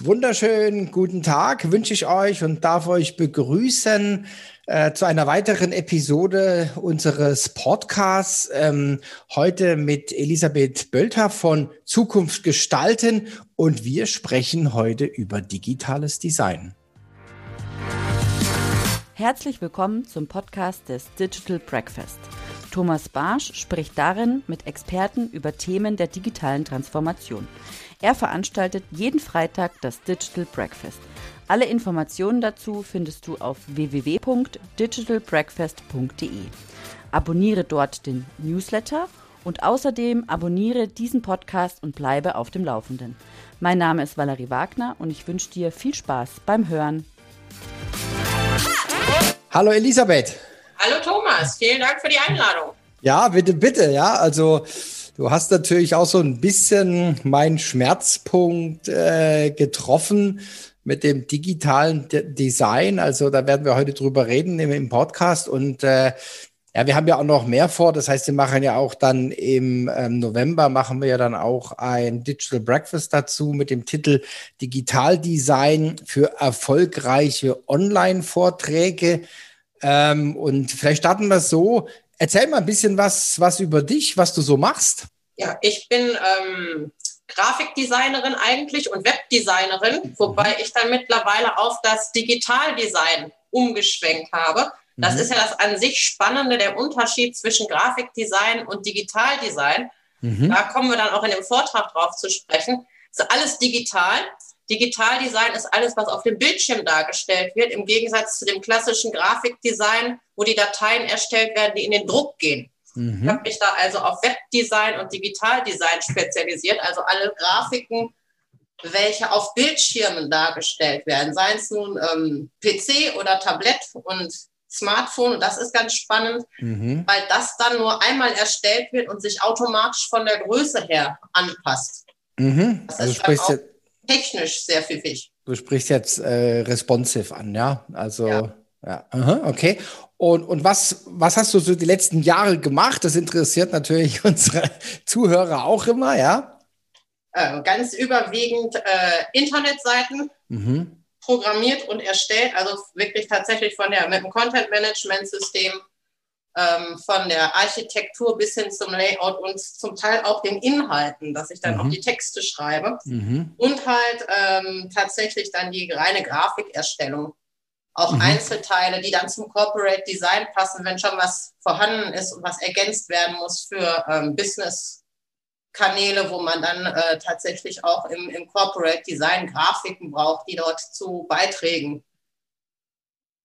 Wunderschönen guten Tag wünsche ich euch und darf euch begrüßen äh, zu einer weiteren Episode unseres Podcasts. Ähm, heute mit Elisabeth Bölter von Zukunft gestalten und wir sprechen heute über digitales Design. Herzlich willkommen zum Podcast des Digital Breakfast. Thomas Barsch spricht darin mit Experten über Themen der digitalen Transformation. Er veranstaltet jeden Freitag das Digital Breakfast. Alle Informationen dazu findest du auf www.digitalbreakfast.de. Abonniere dort den Newsletter und außerdem abonniere diesen Podcast und bleibe auf dem Laufenden. Mein Name ist Valerie Wagner und ich wünsche dir viel Spaß beim Hören. Hallo Elisabeth. Hallo Thomas, vielen Dank für die Einladung. Ja, bitte, bitte, ja. Also Du hast natürlich auch so ein bisschen meinen Schmerzpunkt äh, getroffen mit dem digitalen De Design. Also da werden wir heute drüber reden im, im Podcast. Und äh, ja, wir haben ja auch noch mehr vor. Das heißt, wir machen ja auch dann im ähm, November machen wir ja dann auch ein Digital Breakfast dazu mit dem Titel Digitaldesign für erfolgreiche Online-Vorträge. Ähm, und vielleicht starten wir so. Erzähl mal ein bisschen was, was über dich, was du so machst. Ja, ich bin ähm, Grafikdesignerin eigentlich und Webdesignerin, wobei ich dann mittlerweile auf das Digitaldesign umgeschwenkt habe. Das mhm. ist ja das an sich Spannende, der Unterschied zwischen Grafikdesign und Digitaldesign. Mhm. Da kommen wir dann auch in dem Vortrag drauf zu sprechen. Das ist alles digital. Digitaldesign ist alles, was auf dem Bildschirm dargestellt wird, im Gegensatz zu dem klassischen Grafikdesign, wo die Dateien erstellt werden, die in den Druck gehen. Mhm. Ich habe mich da also auf Webdesign und Digitaldesign spezialisiert, also alle Grafiken, welche auf Bildschirmen dargestellt werden, seien es nun ähm, PC oder Tablett und Smartphone. Und das ist ganz spannend, mhm. weil das dann nur einmal erstellt wird und sich automatisch von der Größe her anpasst. Mhm. Das also ist auch technisch sehr pfiffig. Du sprichst jetzt äh, responsive an, ja? Also, ja, ja. Aha, okay. Und, und was, was hast du so die letzten Jahre gemacht? Das interessiert natürlich unsere Zuhörer auch immer, ja? Äh, ganz überwiegend äh, Internetseiten mhm. programmiert und erstellt, also wirklich tatsächlich von der, mit dem Content-Management-System ähm, von der Architektur bis hin zum Layout und zum Teil auch den Inhalten, dass ich dann mhm. auch die Texte schreibe mhm. und halt ähm, tatsächlich dann die reine Grafikerstellung. Auch mhm. Einzelteile, die dann zum Corporate Design passen, wenn schon was vorhanden ist und was ergänzt werden muss für ähm, Business-Kanäle, wo man dann äh, tatsächlich auch im, im Corporate Design Grafiken braucht, die dort zu Beiträgen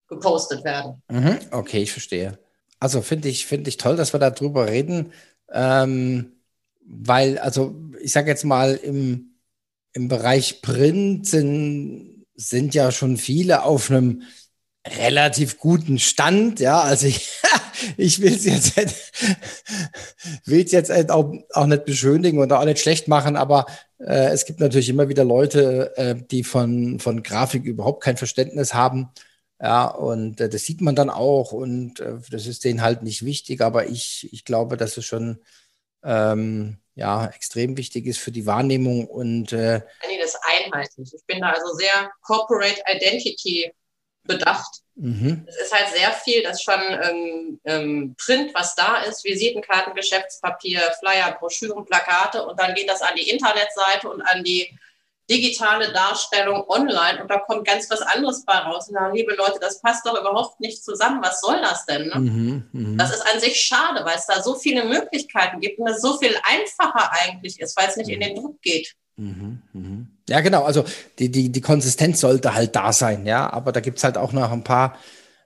gepostet werden. Mhm. Okay, ich verstehe. Also finde ich, finde ich toll, dass wir darüber reden, ähm, weil, also ich sage jetzt mal, im, im Bereich Print sind, sind ja schon viele auf einem relativ guten Stand, ja, also ich, ich will es jetzt, will jetzt auch, auch nicht beschönigen oder auch nicht schlecht machen, aber äh, es gibt natürlich immer wieder Leute, äh, die von, von Grafik überhaupt kein Verständnis haben ja, und äh, das sieht man dann auch und äh, das ist denen halt nicht wichtig, aber ich, ich glaube, dass es schon ähm, ja, extrem wichtig ist für die Wahrnehmung und äh, nee, das einheitlich. Ich bin da also sehr Corporate Identity bedacht. Mhm. Es ist halt sehr viel, das schon ähm, ähm, Print, was da ist, Visitenkarten, Geschäftspapier, Flyer, Broschüren, Plakate und dann geht das an die Internetseite und an die digitale Darstellung online und da kommt ganz was anderes bei raus. Na, liebe Leute, das passt doch überhaupt nicht zusammen. Was soll das denn? Ne? Mhm, mh. Das ist an sich schade, weil es da so viele Möglichkeiten gibt und es so viel einfacher eigentlich ist, weil es nicht mhm. in den Druck geht. Mhm, mh. Ja, genau. Also die, die, die Konsistenz sollte halt da sein, ja. Aber da gibt es halt auch noch ein paar,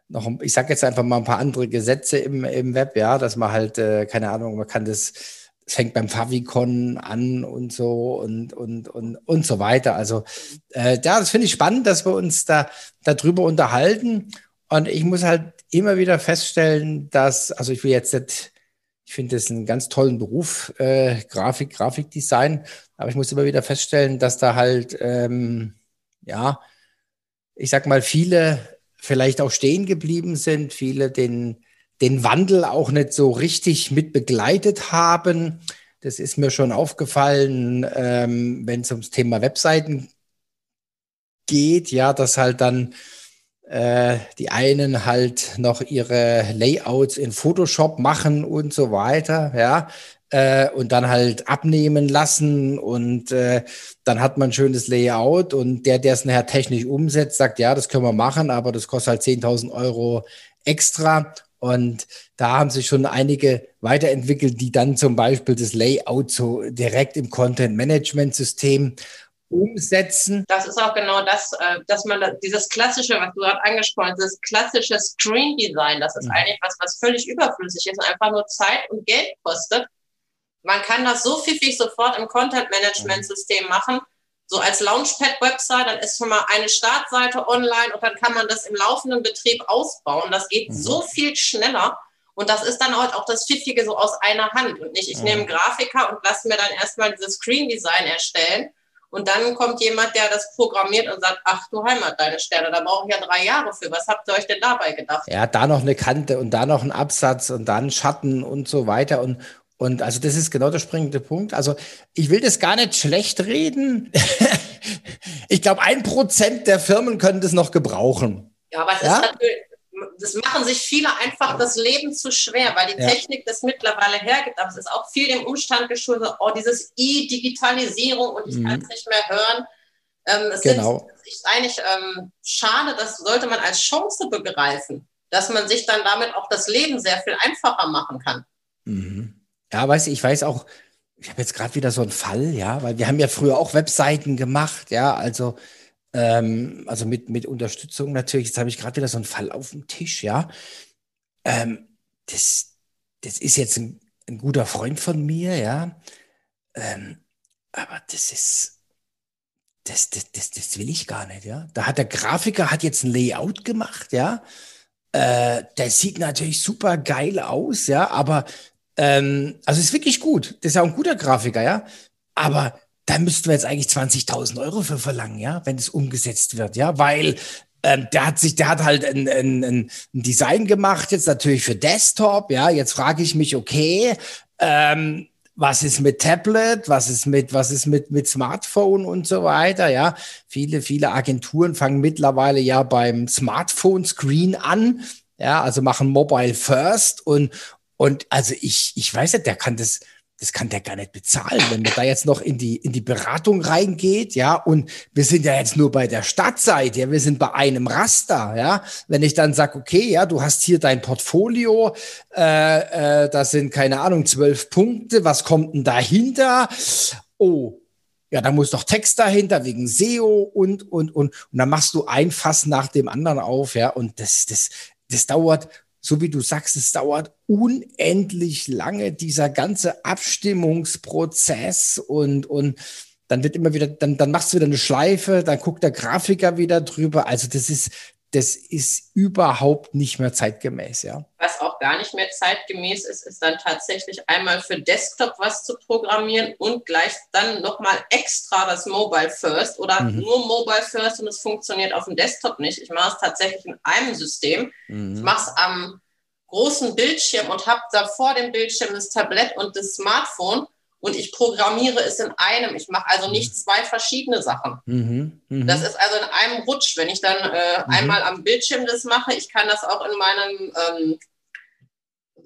noch, ich sage jetzt einfach mal ein paar andere Gesetze im, im Web, ja, dass man halt, äh, keine Ahnung, man kann das es fängt beim Favicon an und so und, und, und, und so weiter. Also, äh, ja, das finde ich spannend, dass wir uns da darüber unterhalten. Und ich muss halt immer wieder feststellen, dass, also ich will jetzt nicht, ich finde das einen ganz tollen Beruf, äh, Grafik, Grafikdesign, aber ich muss immer wieder feststellen, dass da halt, ähm, ja, ich sag mal, viele vielleicht auch stehen geblieben sind, viele den, den Wandel auch nicht so richtig mit begleitet haben. Das ist mir schon aufgefallen, ähm, wenn es ums Thema Webseiten geht, ja, dass halt dann äh, die einen halt noch ihre Layouts in Photoshop machen und so weiter, ja, äh, und dann halt abnehmen lassen und äh, dann hat man ein schönes Layout und der, der es nachher technisch umsetzt, sagt, ja, das können wir machen, aber das kostet halt 10.000 Euro extra und da haben sich schon einige weiterentwickelt, die dann zum Beispiel das Layout so direkt im Content-Management-System umsetzen. Das ist auch genau das, äh, dass man dieses klassische, was du gerade angesprochen hast, das klassische Screen Design, das ist mhm. eigentlich was, was völlig überflüssig ist und einfach nur Zeit und Geld kostet. Man kann das so pfiffig sofort im Content Management System mhm. machen. So als Launchpad-Website, dann ist schon mal eine Startseite online und dann kann man das im laufenden Betrieb ausbauen. Das geht mhm. so viel schneller. Und das ist dann halt auch das Pfiffige so aus einer Hand und nicht, ich mhm. nehme einen Grafiker und lasse mir dann erstmal dieses Screen Design erstellen und dann kommt jemand, der das programmiert und sagt, ach du Heimat, deine Sterne, da brauche ich ja drei Jahre für. Was habt ihr euch denn dabei gedacht? Ja, da noch eine Kante und da noch ein Absatz und dann Schatten und so weiter. Und, und also das ist genau der springende Punkt. Also ich will das gar nicht schlecht reden. ich glaube, ein Prozent der Firmen können das noch gebrauchen. Ja, aber es ja? ist natürlich, das machen sich viele einfach das Leben zu schwer, weil die ja. Technik das mittlerweile hergibt. Aber es ist auch viel dem Umstand geschuldet, oh, dieses E-Digitalisierung und ich mhm. kann es nicht mehr hören. Ähm, es genau. ist eigentlich ähm, schade, das sollte man als Chance begreifen, dass man sich dann damit auch das Leben sehr viel einfacher machen kann. Mhm. Ja, weiß ich, ich weiß auch, ich habe jetzt gerade wieder so einen Fall, ja, weil wir haben ja früher auch Webseiten gemacht, ja, also ähm, also mit, mit Unterstützung natürlich. Jetzt habe ich gerade wieder so einen Fall auf dem Tisch, ja. Ähm, das, das ist jetzt ein, ein guter Freund von mir, ja. Ähm, aber das ist, das, das, das, das will ich gar nicht, ja. Da hat der Grafiker hat jetzt ein Layout gemacht, ja. Äh, der sieht natürlich super geil aus, ja, aber ähm, also ist wirklich gut. Das ist ja auch ein guter Grafiker, ja. Aber da müssten wir jetzt eigentlich 20.000 Euro für verlangen, ja, wenn es umgesetzt wird, ja, weil ähm, der hat sich, der hat halt ein, ein, ein Design gemacht, jetzt natürlich für Desktop, ja. Jetzt frage ich mich, okay, ähm, was ist mit Tablet, was ist mit, was ist mit, mit Smartphone und so weiter, ja. Viele, viele Agenturen fangen mittlerweile ja beim Smartphone-Screen an, ja, also machen Mobile First und, und also ich, ich weiß nicht, der kann das, das kann der gar nicht bezahlen, wenn man da jetzt noch in die, in die Beratung reingeht, ja, und wir sind ja jetzt nur bei der Stadtseite, ja, wir sind bei einem Raster, ja. Wenn ich dann sage, okay, ja, du hast hier dein Portfolio, äh, äh, das sind, keine Ahnung, zwölf Punkte, was kommt denn dahinter? Oh, ja, da muss doch Text dahinter wegen SEO und, und, und, und dann machst du ein Fass nach dem anderen auf, ja, und das, das, das dauert so wie du sagst, es dauert unendlich lange, dieser ganze Abstimmungsprozess und, und dann wird immer wieder, dann, dann machst du wieder eine Schleife, dann guckt der Grafiker wieder drüber. Also das ist, das ist überhaupt nicht mehr zeitgemäß, ja. Was auch gar nicht mehr zeitgemäß ist, ist dann tatsächlich einmal für Desktop was zu programmieren und gleich dann nochmal extra das Mobile First oder mhm. nur Mobile First und es funktioniert auf dem Desktop nicht. Ich mache es tatsächlich in einem System. Mhm. Ich mache es am großen Bildschirm und habe da vor dem Bildschirm das Tablet und das Smartphone und ich programmiere es in einem. Ich mache also nicht mhm. zwei verschiedene Sachen. Mhm, mh. Das ist also in einem Rutsch. Wenn ich dann äh, mhm. einmal am Bildschirm das mache, ich kann das auch in meinem ähm,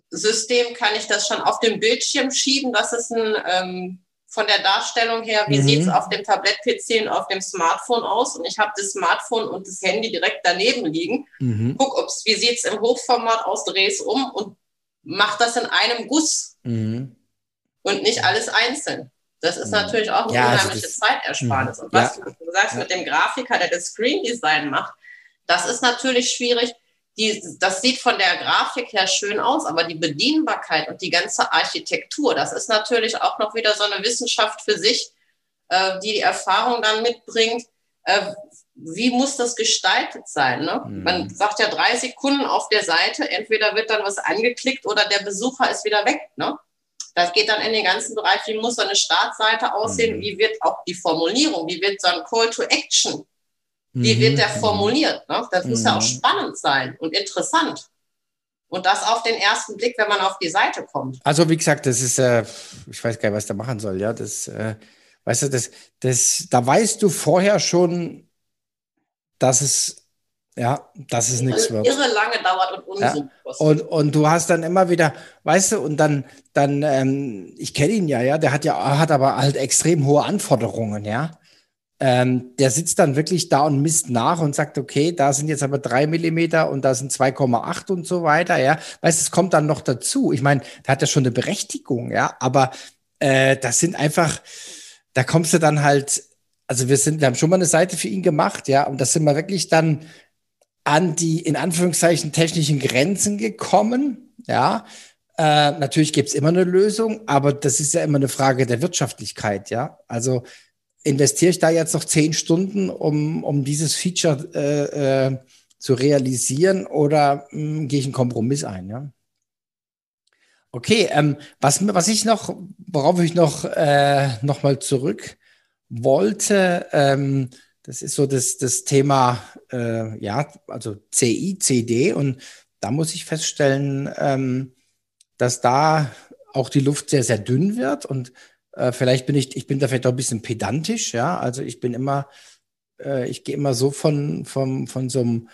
System, kann ich das schon auf dem Bildschirm schieben. Das ist ein, ähm, von der Darstellung her, wie mhm. sieht es auf dem Tablet-PC und auf dem Smartphone aus? Und ich habe das Smartphone und das Handy direkt daneben liegen. Mhm. Guck, ob's, wie sieht es im Hochformat aus, drehe es um und mache das in einem Guss. Mhm und nicht alles einzeln. Das ist natürlich auch eine ja, also unheimliche Zeitersparnis. Und was ja. du sagst ja. mit dem Grafiker, der das Screen Design macht, das ist natürlich schwierig. Die, das sieht von der Grafik her schön aus, aber die Bedienbarkeit und die ganze Architektur, das ist natürlich auch noch wieder so eine Wissenschaft für sich, äh, die die Erfahrung dann mitbringt. Äh, wie muss das gestaltet sein? Ne? Mhm. Man sagt ja drei Sekunden auf der Seite, entweder wird dann was angeklickt oder der Besucher ist wieder weg. Ne? Das geht dann in den ganzen Bereich, wie muss so eine Startseite aussehen, mhm. wie wird auch die Formulierung, wie wird so ein Call to Action, wie mhm. wird der formuliert. Ne? Das mhm. muss ja auch mhm. spannend sein und interessant. Und das auf den ersten Blick, wenn man auf die Seite kommt. Also wie gesagt, das ist, äh, ich weiß gar nicht, was da machen soll, ja. Das, äh, weißt du, das, das, da weißt du vorher schon, dass es ja, das ist nichts wird. Irre lange dauert und Unsinn ja. Und, und du hast dann immer wieder, weißt du, und dann, dann, ähm, ich kenne ihn ja, ja, der hat ja, hat aber halt extrem hohe Anforderungen, ja. Ähm, der sitzt dann wirklich da und misst nach und sagt, okay, da sind jetzt aber drei Millimeter und da sind 2,8 und so weiter, ja. Weißt du, es kommt dann noch dazu. Ich meine, der hat ja schon eine Berechtigung, ja, aber äh, das sind einfach, da kommst du dann halt, also wir sind, wir haben schon mal eine Seite für ihn gemacht, ja, und das sind wir wirklich dann an die in Anführungszeichen technischen Grenzen gekommen. Ja, äh, natürlich gibt es immer eine Lösung, aber das ist ja immer eine Frage der Wirtschaftlichkeit. Ja, also investiere ich da jetzt noch zehn Stunden, um, um dieses Feature äh, äh, zu realisieren oder hm, gehe ich einen Kompromiss ein? Ja. Okay, ähm, was, was ich noch, worauf ich noch, äh, noch mal zurück wollte, ähm, das ist so das, das Thema, äh, ja, also CI, CD. Und da muss ich feststellen, ähm, dass da auch die Luft sehr, sehr dünn wird. Und äh, vielleicht bin ich, ich bin da vielleicht auch ein bisschen pedantisch, ja. Also ich bin immer, äh, ich gehe immer so von, von, von so einem,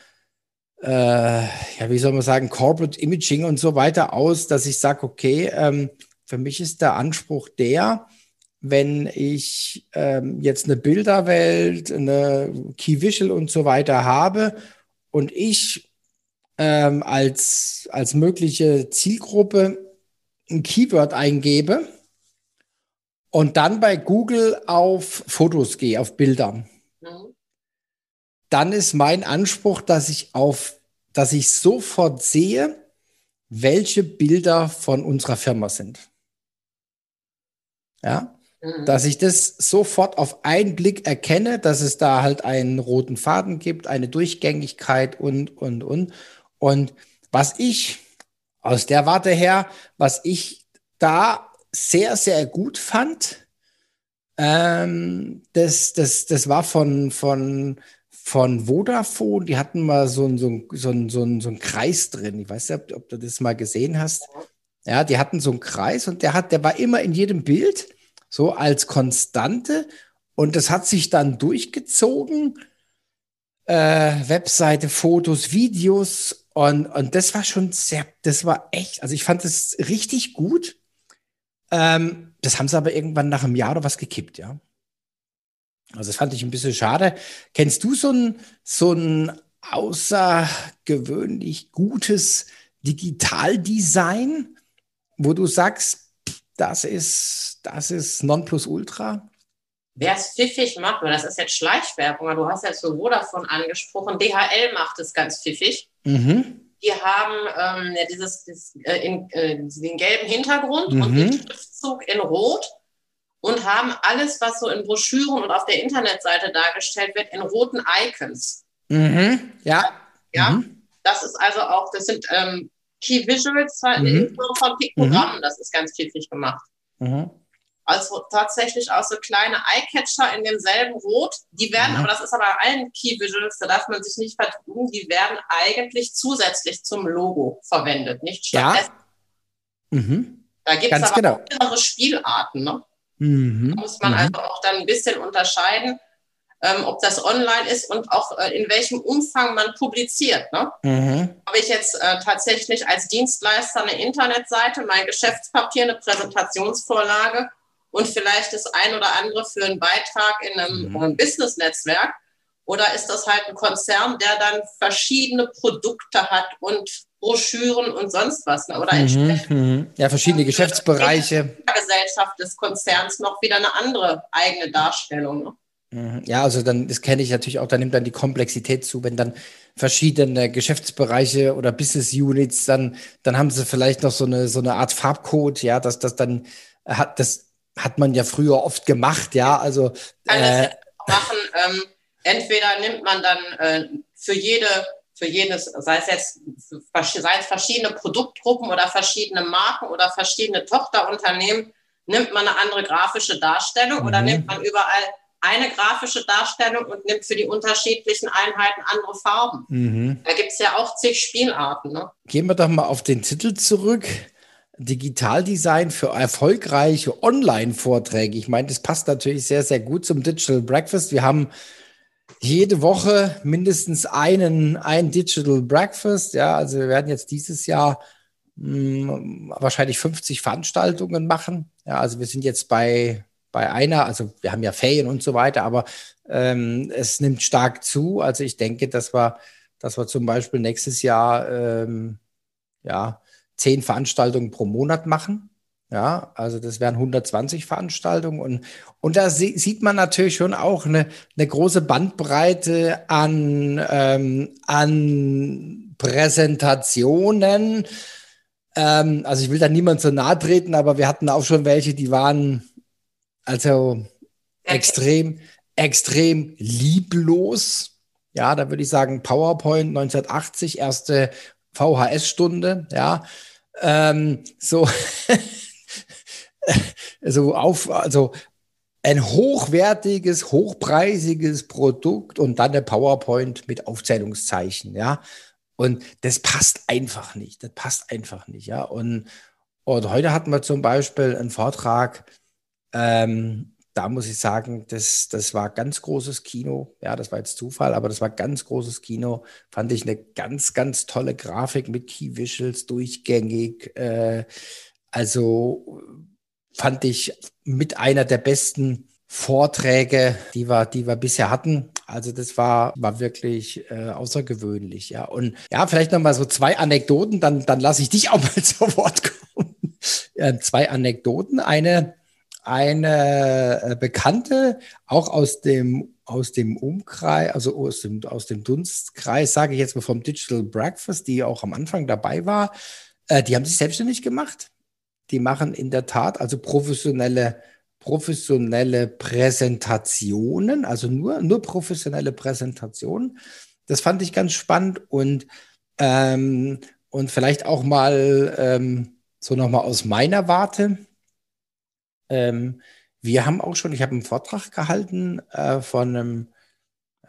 äh, ja, wie soll man sagen, Corporate Imaging und so weiter aus, dass ich sage, okay, ähm, für mich ist der Anspruch der, wenn ich ähm, jetzt eine Bilderwelt, eine Key Visual und so weiter habe und ich ähm, als, als mögliche Zielgruppe ein Keyword eingebe und dann bei Google auf Fotos gehe, auf Bilder, mhm. dann ist mein Anspruch, dass ich auf, dass ich sofort sehe, welche Bilder von unserer Firma sind. Ja, Mhm. dass ich das sofort auf einen Blick erkenne, dass es da halt einen roten Faden gibt, eine Durchgängigkeit und, und, und. Und was ich aus der Warte her, was ich da sehr, sehr gut fand, ähm, das, das, das war von, von, von Vodafone, die hatten mal so einen so so ein, so ein, so ein Kreis drin. Ich weiß nicht, ob, ob du das mal gesehen hast. Ja, die hatten so einen Kreis und der hat, der war immer in jedem Bild so als Konstante. Und das hat sich dann durchgezogen. Äh, Webseite, Fotos, Videos. Und, und das war schon sehr, das war echt, also ich fand das richtig gut. Ähm, das haben sie aber irgendwann nach einem Jahr oder was gekippt, ja. Also das fand ich ein bisschen schade. Kennst du so ein, so ein außergewöhnlich gutes Digitaldesign, wo du sagst, das ist, das ist Nonplusultra. Wer es pfiffig macht, weil das ist jetzt Schleichwerbung, du hast jetzt so Vodafone angesprochen, DHL macht es ganz pfiffig. Mhm. Die haben ähm, ja, dieses, dieses äh, in, äh, den gelben Hintergrund mhm. und den Schriftzug in Rot und haben alles, was so in Broschüren und auf der Internetseite dargestellt wird, in roten Icons. Mhm. Ja. Ja. Mhm. Das ist also auch, das sind ähm, Key Visuals mhm. von Piktogrammen. Mhm. Das ist ganz pfiffig gemacht. Mhm. Also tatsächlich auch so kleine Eyecatcher in demselben Rot. Die werden, mhm. aber das ist aber bei allen Key Visuals, da darf man sich nicht vertun, die werden eigentlich zusätzlich zum Logo verwendet, nicht stattdessen. Ja. Mhm. Da gibt es aber genau. andere Spielarten. Ne? Mhm. Da muss man mhm. also auch dann ein bisschen unterscheiden ähm, ob das online ist und auch äh, in welchem Umfang man publiziert. Ne? Mhm. Habe ich jetzt äh, tatsächlich als Dienstleister eine Internetseite, mein Geschäftspapier, eine Präsentationsvorlage und vielleicht das ein oder andere für einen Beitrag in einem mhm. Business-Netzwerk? Oder ist das halt ein Konzern, der dann verschiedene Produkte hat und Broschüren und sonst was? Ne? Oder mhm, mhm. ja, verschiedene Geschäftsbereiche. Gesellschaft des Konzerns noch wieder eine andere eigene Darstellung. Ne? Mhm. Ja, also dann, das kenne ich natürlich auch, da nimmt dann die Komplexität zu, wenn dann verschiedene Geschäftsbereiche oder Business Units, dann, dann haben sie vielleicht noch so eine, so eine Art Farbcode, ja, dass das dann hat, das hat man ja früher oft gemacht, ja, also. Kann äh, machen, ähm, entweder nimmt man dann äh, für jede, für jedes, sei es jetzt, sei es verschiedene Produktgruppen oder verschiedene Marken oder verschiedene Tochterunternehmen, nimmt man eine andere grafische Darstellung mhm. oder nimmt man überall eine grafische Darstellung und nimmt für die unterschiedlichen Einheiten andere Farben. Mhm. Da gibt es ja auch zig Spielarten. Ne? Gehen wir doch mal auf den Titel zurück. Digitaldesign für erfolgreiche Online-Vorträge. Ich meine, das passt natürlich sehr, sehr gut zum Digital Breakfast. Wir haben jede Woche mindestens einen, ein Digital Breakfast. Ja, also wir werden jetzt dieses Jahr mh, hm, wahrscheinlich 50 Veranstaltungen machen. Ja, also wir sind jetzt bei, bei einer, also wir haben ja Ferien und so weiter, aber ähm, es nimmt stark zu. Also ich denke, dass wir, dass wir zum Beispiel nächstes Jahr ähm, ja, zehn Veranstaltungen pro Monat machen. Ja, also das wären 120 Veranstaltungen und, und da sieht man natürlich schon auch eine, eine große Bandbreite an, ähm, an Präsentationen. Ähm, also ich will da niemand so nahe treten, aber wir hatten auch schon welche, die waren also extrem, extrem lieblos. Ja, da würde ich sagen, PowerPoint 1980, erste VHS-Stunde, ja. Ähm, so, also auf, also ein hochwertiges, hochpreisiges Produkt und dann der PowerPoint mit Aufzählungszeichen, ja. Und das passt einfach nicht. Das passt einfach nicht, ja. Und, und heute hatten wir zum Beispiel einen Vortrag, ähm, da muss ich sagen, das, das war ganz großes Kino. Ja, das war jetzt Zufall, aber das war ganz großes Kino. Fand ich eine ganz, ganz tolle Grafik mit Key Visuals, durchgängig. Äh, also fand ich mit einer der besten Vorträge, die wir, die wir bisher hatten. Also das war, war wirklich äh, außergewöhnlich, ja. Und ja, vielleicht noch mal so zwei Anekdoten, dann, dann lasse ich dich auch mal zu Wort kommen. Ja, zwei Anekdoten. Eine, eine äh, Bekannte, auch aus dem, aus dem Umkreis, also aus dem, aus dem Dunstkreis, sage ich jetzt mal vom Digital Breakfast, die auch am Anfang dabei war, äh, die haben sich selbstständig gemacht. Die machen in der Tat also professionelle, professionelle Präsentationen, also nur, nur professionelle Präsentationen. Das fand ich ganz spannend und, ähm, und vielleicht auch mal ähm, so nochmal aus meiner Warte ähm, wir haben auch schon, ich habe einen Vortrag gehalten äh, von einem,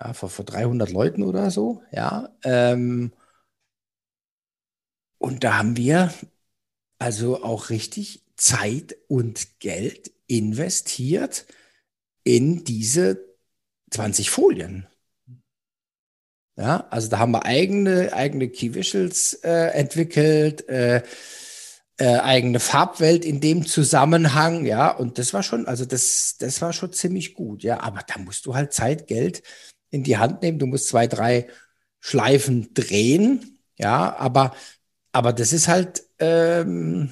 ja, vor, vor 300 Leuten oder so, ja. Ähm, und da haben wir also auch richtig Zeit und Geld investiert in diese 20 Folien. Ja, also da haben wir eigene, eigene Key Visuals äh, entwickelt, äh, äh, eigene Farbwelt in dem Zusammenhang, ja, und das war schon, also das, das war schon ziemlich gut, ja, aber da musst du halt Zeit, Geld in die Hand nehmen, du musst zwei, drei Schleifen drehen, ja, aber, aber das ist halt ähm,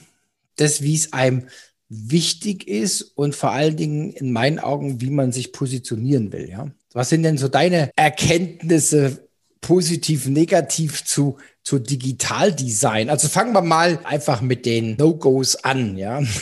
das, wie es einem wichtig ist und vor allen Dingen in meinen Augen, wie man sich positionieren will, ja. Was sind denn so deine Erkenntnisse positiv, negativ zu zu Digitaldesign? Also fangen wir mal einfach mit den No-Gos an, ja.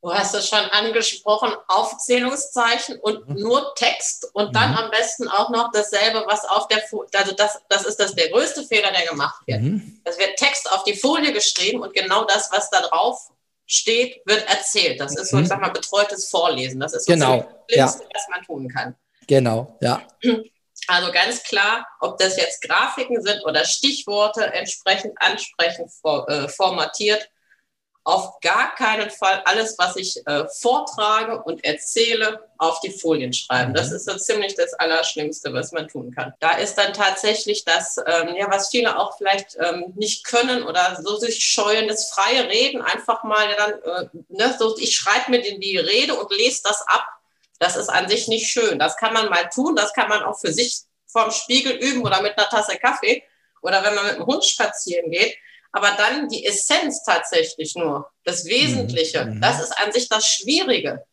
Du hast es schon angesprochen, Aufzählungszeichen und mhm. nur Text und dann mhm. am besten auch noch dasselbe, was auf der Folie, also das, das ist das der größte Fehler, der gemacht wird. Mhm. Es wird Text auf die Folie geschrieben und genau das, was da drauf steht, wird erzählt. Das ist so, ich mhm. sag mal, betreutes Vorlesen. Das ist so genau. das Schlimmste, ja. was man tun kann. Genau, ja. Also ganz klar, ob das jetzt Grafiken sind oder Stichworte entsprechend ansprechend äh, formatiert. Auf gar keinen Fall alles, was ich äh, vortrage und erzähle, auf die Folien schreiben. Das mhm. ist so ziemlich das Allerschlimmste, was man tun kann. Da ist dann tatsächlich das, ähm, ja, was viele auch vielleicht ähm, nicht können oder so sich scheuen, das freie Reden einfach mal dann, äh, ne, so, ich schreibe mir die Rede und lese das ab das ist an sich nicht schön. Das kann man mal tun, das kann man auch für sich vorm Spiegel üben oder mit einer Tasse Kaffee oder wenn man mit dem Hund spazieren geht. Aber dann die Essenz tatsächlich nur, das Wesentliche, mhm. das ist an sich das Schwierige.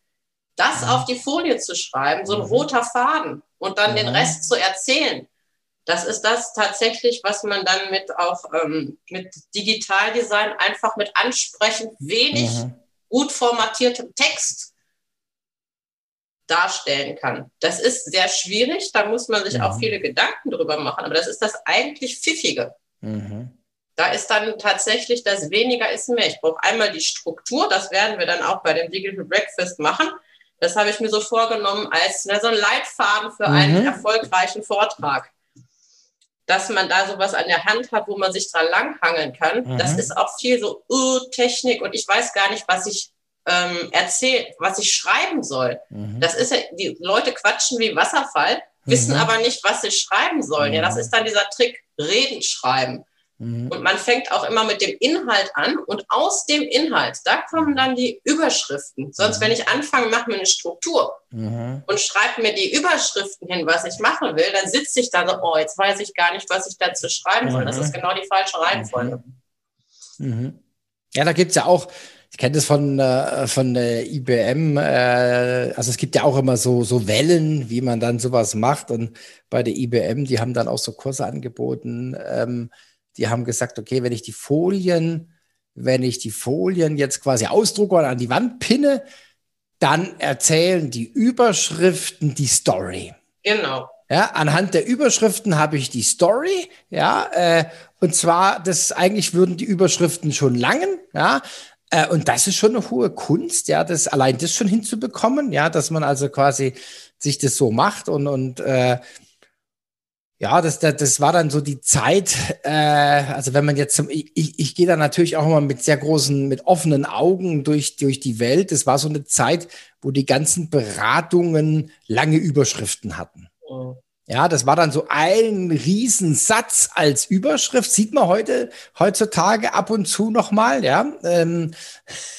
Das mhm. auf die Folie zu schreiben, so ein mhm. roter Faden und dann den Rest zu erzählen. Das ist das tatsächlich, was man dann mit auch ähm, mit Digitaldesign einfach mit ansprechend wenig mhm. gut formatiertem Text darstellen kann. Das ist sehr schwierig, da muss man sich mhm. auch viele Gedanken drüber machen, aber das ist das eigentlich Pfiffige. Mhm. Da ist dann tatsächlich das weniger ist mehr. Ich brauche einmal die Struktur, das werden wir dann auch bei dem Digital Breakfast machen. Das habe ich mir so vorgenommen als na, so ein Leitfaden für mhm. einen erfolgreichen Vortrag. Dass man da sowas an der Hand hat, wo man sich dran langhangeln kann. Das mhm. ist auch viel so uh, Technik und ich weiß gar nicht, was ich ähm, erzählt, was ich schreiben soll. Mhm. Das ist ja, die Leute quatschen wie Wasserfall wissen mhm. aber nicht, was sie schreiben sollen. Ja, das mhm. ist dann dieser Trick, Reden schreiben. Mhm. Und man fängt auch immer mit dem Inhalt an und aus dem Inhalt, da kommen dann die Überschriften. Sonst, wenn ich anfange, mache mir eine Struktur mhm. und schreibe mir die Überschriften hin, was ich machen will, dann sitze ich da so, oh, jetzt weiß ich gar nicht, was ich dazu schreiben soll. Das ist genau die falsche Reihenfolge. Mhm. Ja, da gibt es ja auch, ich kenne das von, äh, von äh, IBM, äh, also es gibt ja auch immer so, so Wellen, wie man dann sowas macht. Und bei der IBM, die haben dann auch so Kurse angeboten. Ähm, die haben gesagt, okay, wenn ich die Folien, wenn ich die Folien jetzt quasi ausdrucke oder an die Wand pinne, dann erzählen die Überschriften die Story. Genau. Ja, anhand der Überschriften habe ich die Story, ja, äh, und zwar, das eigentlich würden die Überschriften schon langen, ja, äh, und das ist schon eine hohe Kunst, ja, das allein das schon hinzubekommen, ja, dass man also quasi sich das so macht und, und äh, ja, das, das, das war dann so die Zeit, äh, also wenn man jetzt, zum, ich, ich gehe da natürlich auch immer mit sehr großen, mit offenen Augen durch, durch die Welt. Das war so eine Zeit, wo die ganzen Beratungen lange Überschriften hatten. Ja, das war dann so ein Riesensatz als Überschrift. Sieht man heute, heutzutage ab und zu nochmal, ja. Ähm,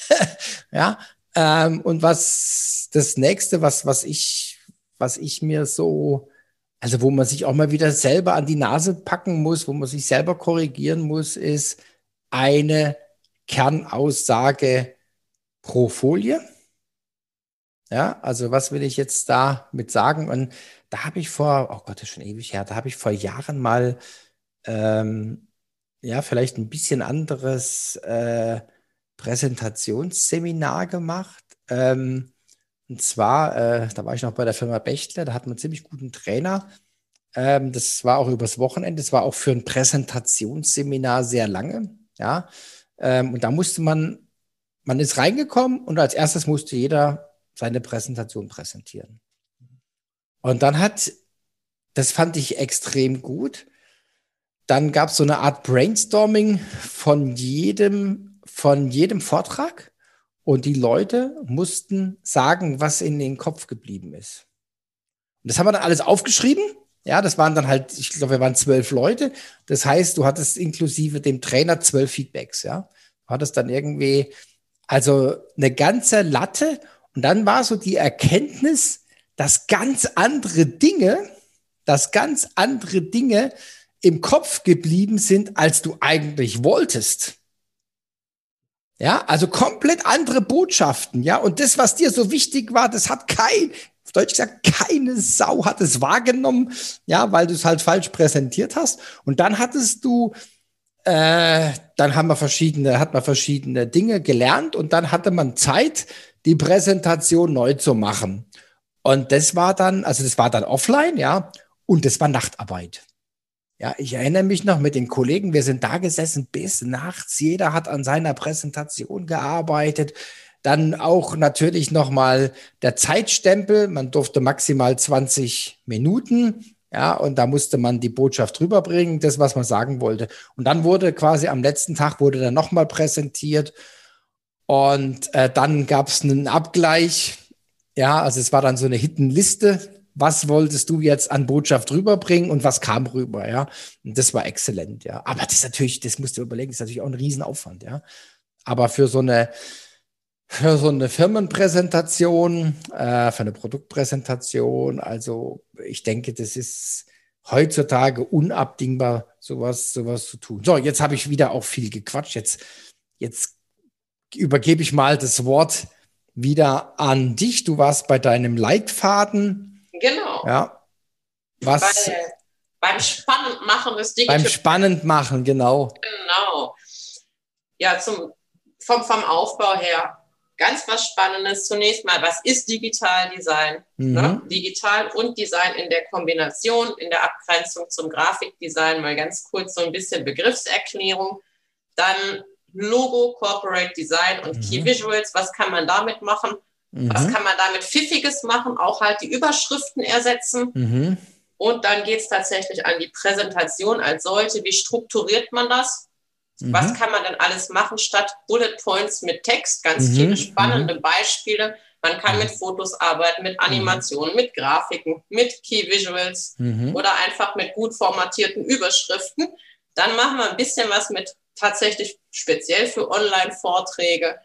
ja, ähm, und was das nächste, was, was ich, was ich mir so, also wo man sich auch mal wieder selber an die Nase packen muss, wo man sich selber korrigieren muss, ist eine Kernaussage pro Folie. Ja, also was will ich jetzt da mit sagen? Und da habe ich vor, oh Gott, das ist schon ewig her, da habe ich vor Jahren mal, ähm, ja, vielleicht ein bisschen anderes äh, Präsentationsseminar gemacht. Ähm, und zwar, äh, da war ich noch bei der Firma Bechtle, da hatten wir einen ziemlich guten Trainer. Ähm, das war auch übers Wochenende, das war auch für ein Präsentationsseminar sehr lange. Ja, ähm, und da musste man, man ist reingekommen und als erstes musste jeder seine Präsentation präsentieren. Und dann hat, das fand ich extrem gut. Dann gab es so eine Art Brainstorming von jedem, von jedem Vortrag. Und die Leute mussten sagen, was in den Kopf geblieben ist. Und das haben wir dann alles aufgeschrieben. Ja, das waren dann halt, ich glaube, wir waren zwölf Leute. Das heißt, du hattest inklusive dem Trainer zwölf Feedbacks, ja. Du hattest dann irgendwie, also eine ganze Latte. Und dann war so die Erkenntnis, dass ganz andere Dinge, dass ganz andere Dinge im Kopf geblieben sind, als du eigentlich wolltest. Ja, also komplett andere Botschaften, ja. Und das, was dir so wichtig war, das hat kein, auf Deutsch gesagt, keine Sau hat es wahrgenommen, ja, weil du es halt falsch präsentiert hast. Und dann hattest du, äh, dann haben wir verschiedene, hat man verschiedene Dinge gelernt und dann hatte man Zeit, die Präsentation neu zu machen. Und das war dann, also das war dann offline, ja, und das war Nachtarbeit. Ja, ich erinnere mich noch mit den Kollegen, wir sind da gesessen bis nachts. Jeder hat an seiner Präsentation gearbeitet. Dann auch natürlich nochmal der Zeitstempel. Man durfte maximal 20 Minuten. Ja, und da musste man die Botschaft rüberbringen, das, was man sagen wollte. Und dann wurde quasi am letzten Tag wurde dann nochmal präsentiert. Und äh, dann gab es einen Abgleich ja, also es war dann so eine Hittenliste. Was wolltest du jetzt an Botschaft rüberbringen und was kam rüber, ja? Und das war exzellent, ja. Aber das ist natürlich, das musst du überlegen, ist natürlich auch ein Riesenaufwand, ja. Aber für so eine, für so eine Firmenpräsentation, äh, für eine Produktpräsentation, also ich denke, das ist heutzutage unabdingbar, sowas, sowas zu tun. So, jetzt habe ich wieder auch viel gequatscht. Jetzt, jetzt übergebe ich mal das Wort wieder an dich. Du warst bei deinem Leitfaden. Genau. Ja. Was? Bei, beim Spannendmachen des Digital. Beim Spannendmachen, genau. Genau. Ja, zum, vom, vom Aufbau her. Ganz was Spannendes. Zunächst mal, was ist Digital Design? Mhm. Ne? Digital und Design in der Kombination, in der Abgrenzung zum Grafikdesign. Mal ganz kurz so ein bisschen Begriffserklärung. Dann Logo, Corporate Design und mhm. Key Visuals. Was kann man damit machen? Mhm. Was kann man damit Pfiffiges machen? Auch halt die Überschriften ersetzen. Mhm. Und dann geht es tatsächlich an die Präsentation als solche. Wie strukturiert man das? Mhm. Was kann man denn alles machen statt Bullet Points mit Text? Ganz mhm. viele spannende mhm. Beispiele. Man kann mit Fotos arbeiten, mit Animationen, mit Grafiken, mit Key Visuals oder einfach mit gut formatierten Überschriften. Dann machen wir ein bisschen was mit tatsächlich speziell für Online-Vorträge,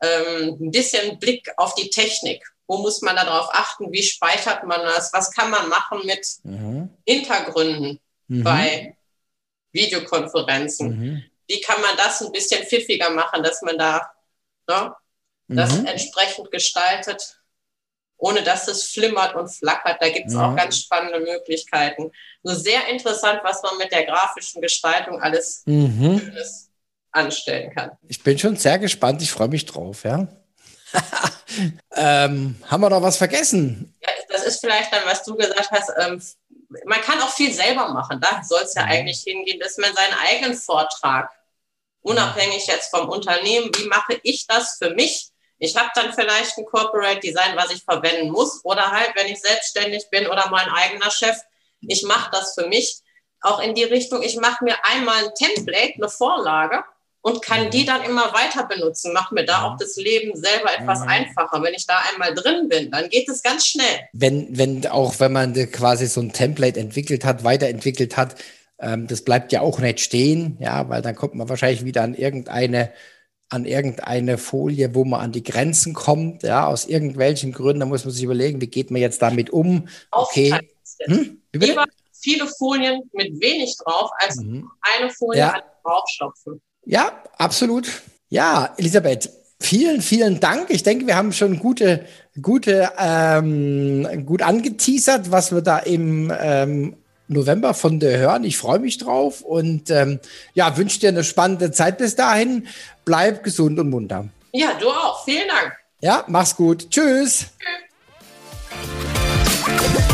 ähm, ein bisschen Blick auf die Technik. Wo muss man darauf achten? Wie speichert man das? Was kann man machen mit mhm. Hintergründen mhm. bei Videokonferenzen? Mhm. Wie kann man das ein bisschen pfiffiger machen, dass man da ne, das mhm. entsprechend gestaltet, ohne dass es flimmert und flackert? Da gibt es auch ganz spannende Möglichkeiten. So sehr interessant, was man mit der grafischen Gestaltung alles mhm. Schönes anstellen kann. Ich bin schon sehr gespannt. Ich freue mich drauf, ja. ähm, haben wir noch was vergessen? Ja, das ist vielleicht dann, was du gesagt hast. Ähm, man kann auch viel selber machen. Da soll es ja mhm. eigentlich hingehen, dass man seinen eigenen Vortrag, unabhängig jetzt vom Unternehmen, wie mache ich das für mich? Ich habe dann vielleicht ein Corporate Design, was ich verwenden muss, oder halt, wenn ich selbstständig bin oder mein eigener Chef, ich mache das für mich. Auch in die Richtung, ich mache mir einmal ein Template, eine Vorlage und kann die dann immer weiter benutzen. Macht mir da auch das Leben selber etwas einfacher. Wenn ich da einmal drin bin, dann geht es ganz schnell. Wenn, wenn auch wenn man quasi so ein Template entwickelt hat, weiterentwickelt hat, ähm, das bleibt ja auch nicht stehen, ja, weil dann kommt man wahrscheinlich wieder an irgendeine an irgendeine Folie, wo man an die Grenzen kommt, ja, aus irgendwelchen Gründen, da muss man sich überlegen, wie geht man jetzt damit um? Okay. Hm? Lieber viele Folien mit wenig drauf, als mhm. eine Folie ja. draufstopfen. Ja, absolut. Ja, Elisabeth, vielen, vielen Dank. Ich denke, wir haben schon gute, gute, ähm, gut angeteasert, was wir da im ähm, November von dir hören. Ich freue mich drauf und ähm, ja, wünsche dir eine spannende Zeit bis dahin. Bleib gesund und munter. Ja, du auch. Vielen Dank. Ja, mach's gut. Tschüss. Tschüss.